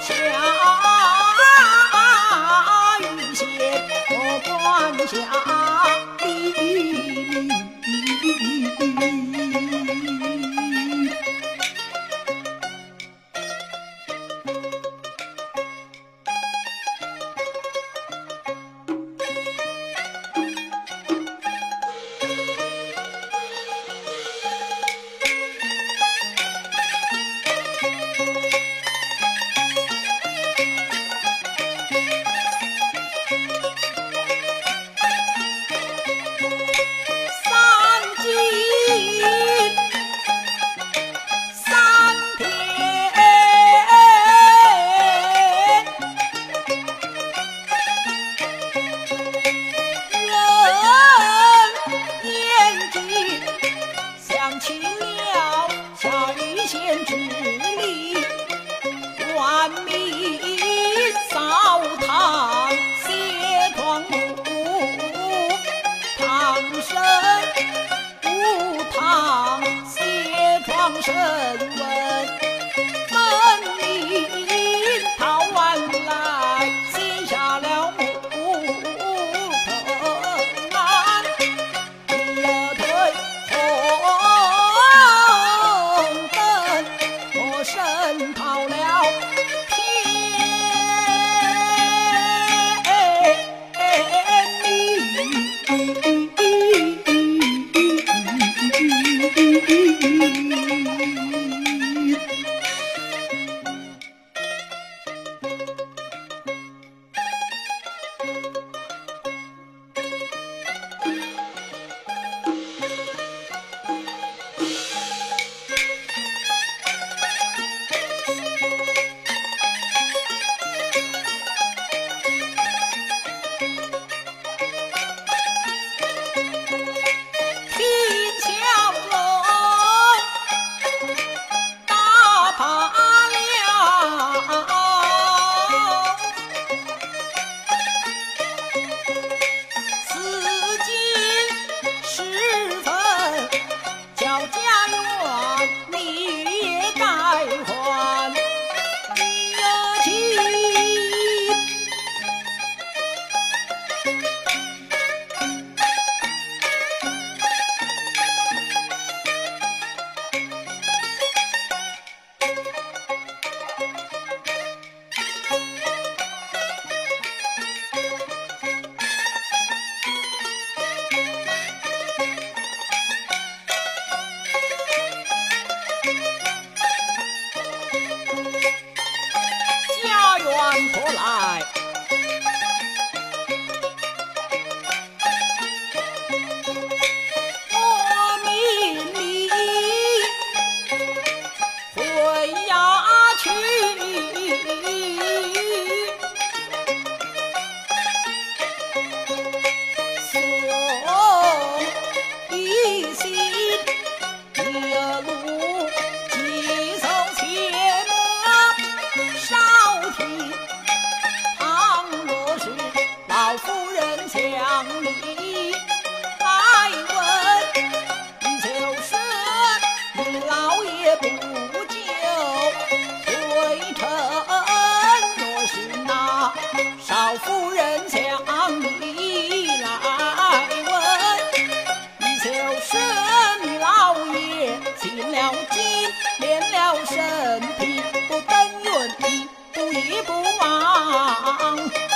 下雨天，我关下雨。可来。练了筋，练了身，不登云梯，不亦不忘。